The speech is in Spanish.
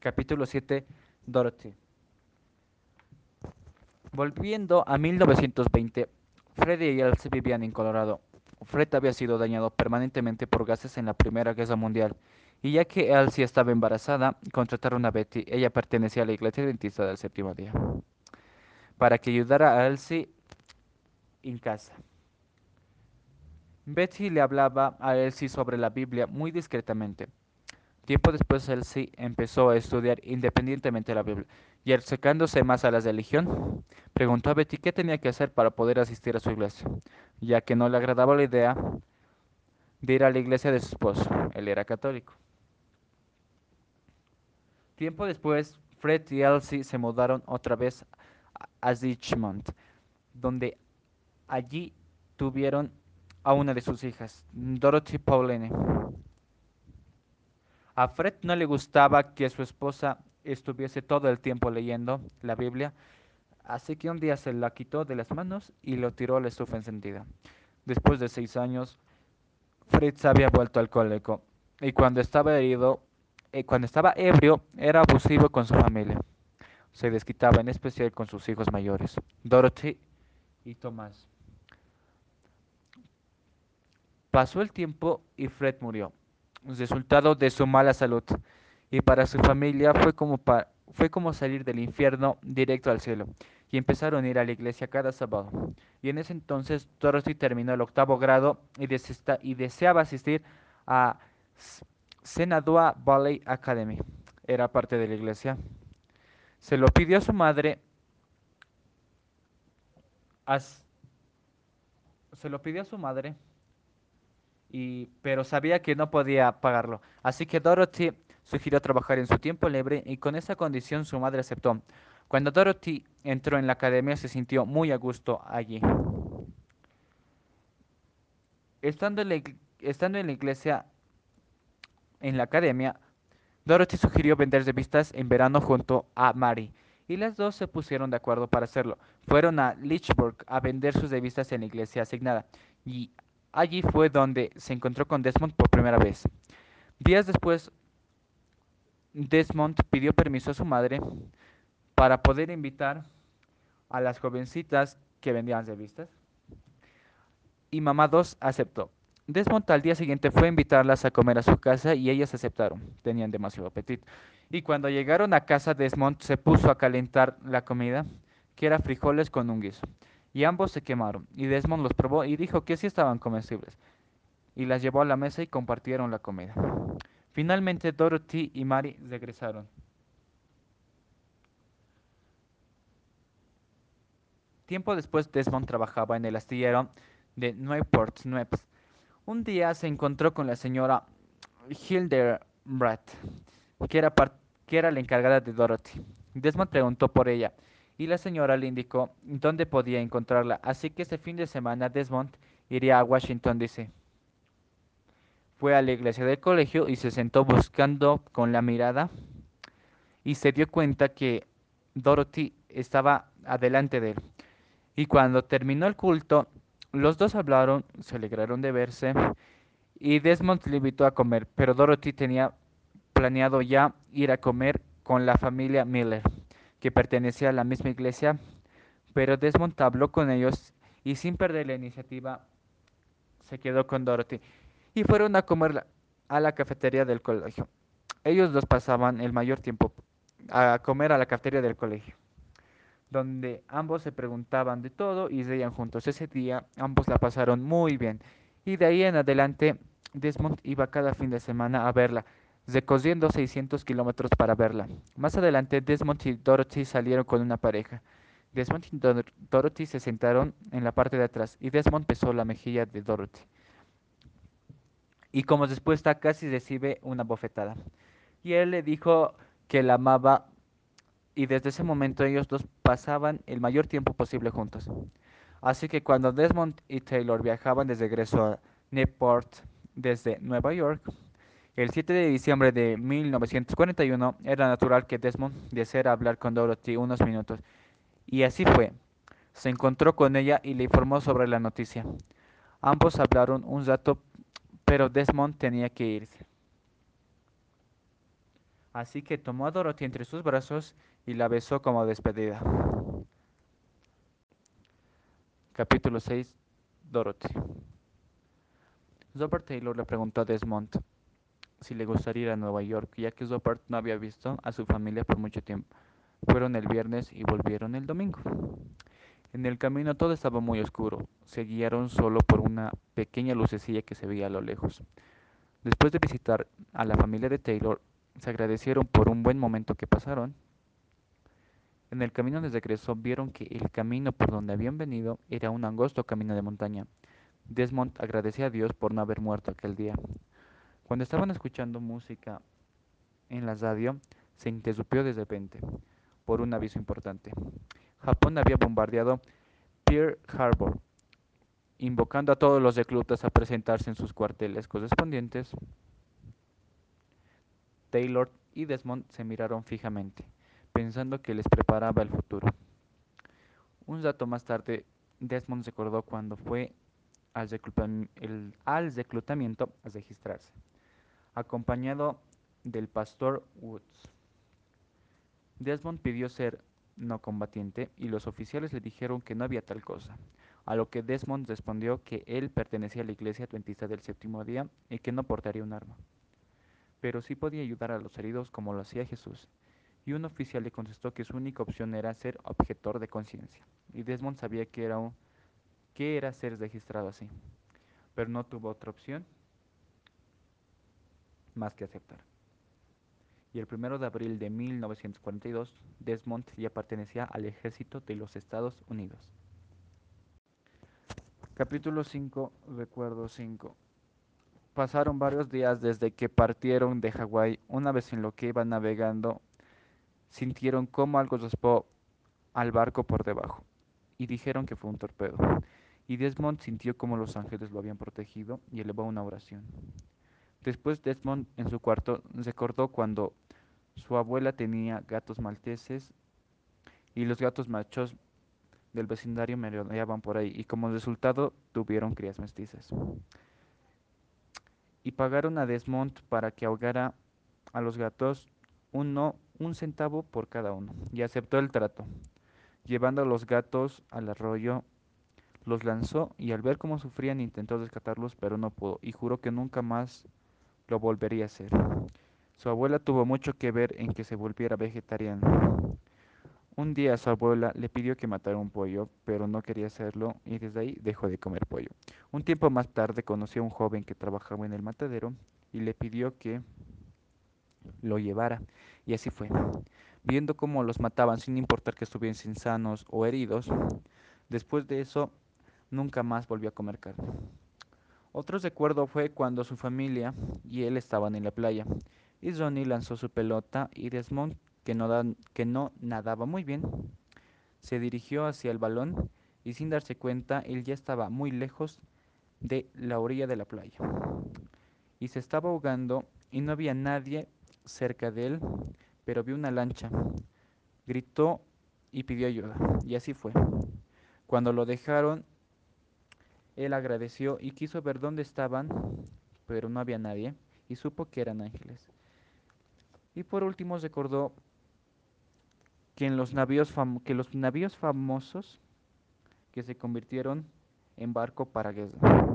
Capítulo 7. Dorothy. Volviendo a 1920, Freddy y Elsie vivían en Colorado. Fred había sido dañado permanentemente por gases en la Primera Guerra Mundial, y ya que Elsie estaba embarazada, contrataron a Betty, ella pertenecía a la iglesia dentista del séptimo día, para que ayudara a Elsie en casa. Betty le hablaba a Elsie sobre la Biblia muy discretamente. Tiempo después Elsie empezó a estudiar independientemente la Biblia y acercándose más a la religión, preguntó a Betty qué tenía que hacer para poder asistir a su iglesia, ya que no le agradaba la idea de ir a la iglesia de su esposo. Él era católico. Tiempo después, Fred y Elsie se mudaron otra vez a Richmond, donde allí tuvieron a una de sus hijas, Dorothy Pauline. A Fred no le gustaba que su esposa estuviese todo el tiempo leyendo la Biblia, así que un día se la quitó de las manos y lo tiró a la estufa encendida. Después de seis años, Fritz había vuelto alcohólico y cuando estaba herido, eh, cuando estaba ebrio, era abusivo con su familia. Se desquitaba en especial con sus hijos mayores, Dorothy y Tomás. Pasó el tiempo y Fred murió, resultado de su mala salud y para su familia fue como, fue como salir del infierno directo al cielo, y empezaron a ir a la iglesia cada sábado. Y en ese entonces Dorothy terminó el octavo grado y, y deseaba asistir a Senadua Valley Academy. Era parte de la iglesia. Se lo pidió a su madre. se lo pidió a su madre. Pero sabía que no podía pagarlo. Así que Dorothy sugirió trabajar en su tiempo libre y con esa condición su madre aceptó. Cuando Dorothy entró en la academia se sintió muy a gusto allí. Estando en la, estando en la iglesia, en la academia, Dorothy sugirió vender revistas en verano junto a Mary, y las dos se pusieron de acuerdo para hacerlo. Fueron a Lichburg a vender sus revistas en la iglesia asignada, y allí fue donde se encontró con Desmond por primera vez. Días después, Desmond pidió permiso a su madre para poder invitar a las jovencitas que vendían revistas. Y mamá 2 aceptó. Desmond al día siguiente fue a invitarlas a comer a su casa y ellas aceptaron. Tenían demasiado apetito. Y cuando llegaron a casa, Desmond se puso a calentar la comida, que era frijoles con un guiso. Y ambos se quemaron. Y Desmond los probó y dijo que sí estaban comestibles. Y las llevó a la mesa y compartieron la comida. Finalmente Dorothy y Mary regresaron. Tiempo después Desmond trabajaba en el astillero de Newport News. Un día se encontró con la señora Hildebrand, que que era la encargada de Dorothy. Desmond preguntó por ella y la señora le indicó dónde podía encontrarla, así que ese fin de semana Desmond iría a Washington, D.C. Fue a la iglesia del colegio y se sentó buscando con la mirada y se dio cuenta que Dorothy estaba adelante de él. Y cuando terminó el culto, los dos hablaron, se alegraron de verse y Desmond le invitó a comer, pero Dorothy tenía planeado ya ir a comer con la familia Miller, que pertenecía a la misma iglesia, pero Desmond habló con ellos y sin perder la iniciativa se quedó con Dorothy y fueron a comer a la cafetería del colegio. Ellos dos pasaban el mayor tiempo a comer a la cafetería del colegio, donde ambos se preguntaban de todo y reían juntos. Ese día ambos la pasaron muy bien y de ahí en adelante Desmond iba cada fin de semana a verla, recorriendo 600 kilómetros para verla. Más adelante Desmond y Dorothy salieron con una pareja. Desmond y Dorothy se sentaron en la parte de atrás y Desmond besó la mejilla de Dorothy y como respuesta casi recibe una bofetada. Y él le dijo que la amaba y desde ese momento ellos dos pasaban el mayor tiempo posible juntos. Así que cuando Desmond y Taylor viajaban de regreso a Newport desde Nueva York, el 7 de diciembre de 1941 era natural que Desmond deseara hablar con Dorothy unos minutos. Y así fue. Se encontró con ella y le informó sobre la noticia. Ambos hablaron un rato pero Desmond tenía que irse. Así que tomó a Dorothy entre sus brazos y la besó como despedida. Capítulo 6 Dorothy Robert Taylor le preguntó a Desmond si le gustaría ir a Nueva York, ya que Robert no había visto a su familia por mucho tiempo. Fueron el viernes y volvieron el domingo. En el camino todo estaba muy oscuro. Se guiaron solo por una pequeña lucecilla que se veía a lo lejos. Después de visitar a la familia de Taylor, se agradecieron por un buen momento que pasaron. En el camino de regreso vieron que el camino por donde habían venido era un angosto camino de montaña. Desmond agradeció a Dios por no haber muerto aquel día. Cuando estaban escuchando música en la radio, se interrumpió de repente por un aviso importante. Japón había bombardeado Pearl Harbor, invocando a todos los reclutas a presentarse en sus cuarteles correspondientes. Taylor y Desmond se miraron fijamente, pensando que les preparaba el futuro. Un rato más tarde, Desmond recordó cuando fue al, reclutamiento a registrarse, acompañado del pastor Woods. Desmond pidió ser no combatiente y los oficiales le dijeron que no había tal cosa, a lo que Desmond respondió que él pertenecía a la iglesia adventista del séptimo día y que no portaría un arma, pero sí podía ayudar a los heridos como lo hacía Jesús. Y un oficial le contestó que su única opción era ser objetor de conciencia, y Desmond sabía que era un qué era ser registrado así, pero no tuvo otra opción más que aceptar. Y el 1 de abril de 1942, Desmond ya pertenecía al ejército de los Estados Unidos. Capítulo 5, recuerdo 5. Pasaron varios días desde que partieron de Hawái. Una vez en lo que iban navegando, sintieron como algo raspó al barco por debajo y dijeron que fue un torpedo. Y Desmond sintió como los ángeles lo habían protegido y elevó una oración. Después Desmond en su cuarto recordó cuando su abuela tenía gatos malteses y los gatos machos del vecindario merodeaban por ahí y como resultado tuvieron crías mestizas. Y pagaron a Desmond para que ahogara a los gatos uno, un centavo por cada uno y aceptó el trato, llevando a los gatos al arroyo los lanzó y al ver cómo sufrían intentó rescatarlos, pero no pudo, y juró que nunca más lo volvería a hacer. Su abuela tuvo mucho que ver en que se volviera vegetariano. Un día su abuela le pidió que matara un pollo, pero no quería hacerlo y desde ahí dejó de comer pollo. Un tiempo más tarde conoció a un joven que trabajaba en el matadero y le pidió que lo llevara, y así fue. Viendo cómo los mataban sin importar que estuviesen sanos o heridos, después de eso nunca más volvió a comer carne. Otro recuerdo fue cuando su familia y él estaban en la playa, y Johnny lanzó su pelota y Desmond, que no, que no nadaba muy bien, se dirigió hacia el balón y sin darse cuenta él ya estaba muy lejos de la orilla de la playa. Y se estaba ahogando y no había nadie cerca de él, pero vio una lancha. Gritó y pidió ayuda, y así fue. Cuando lo dejaron él agradeció y quiso ver dónde estaban, pero no había nadie, y supo que eran ángeles. Y por último recordó que, en los, navíos que los navíos famosos que se convirtieron en barco para guerra.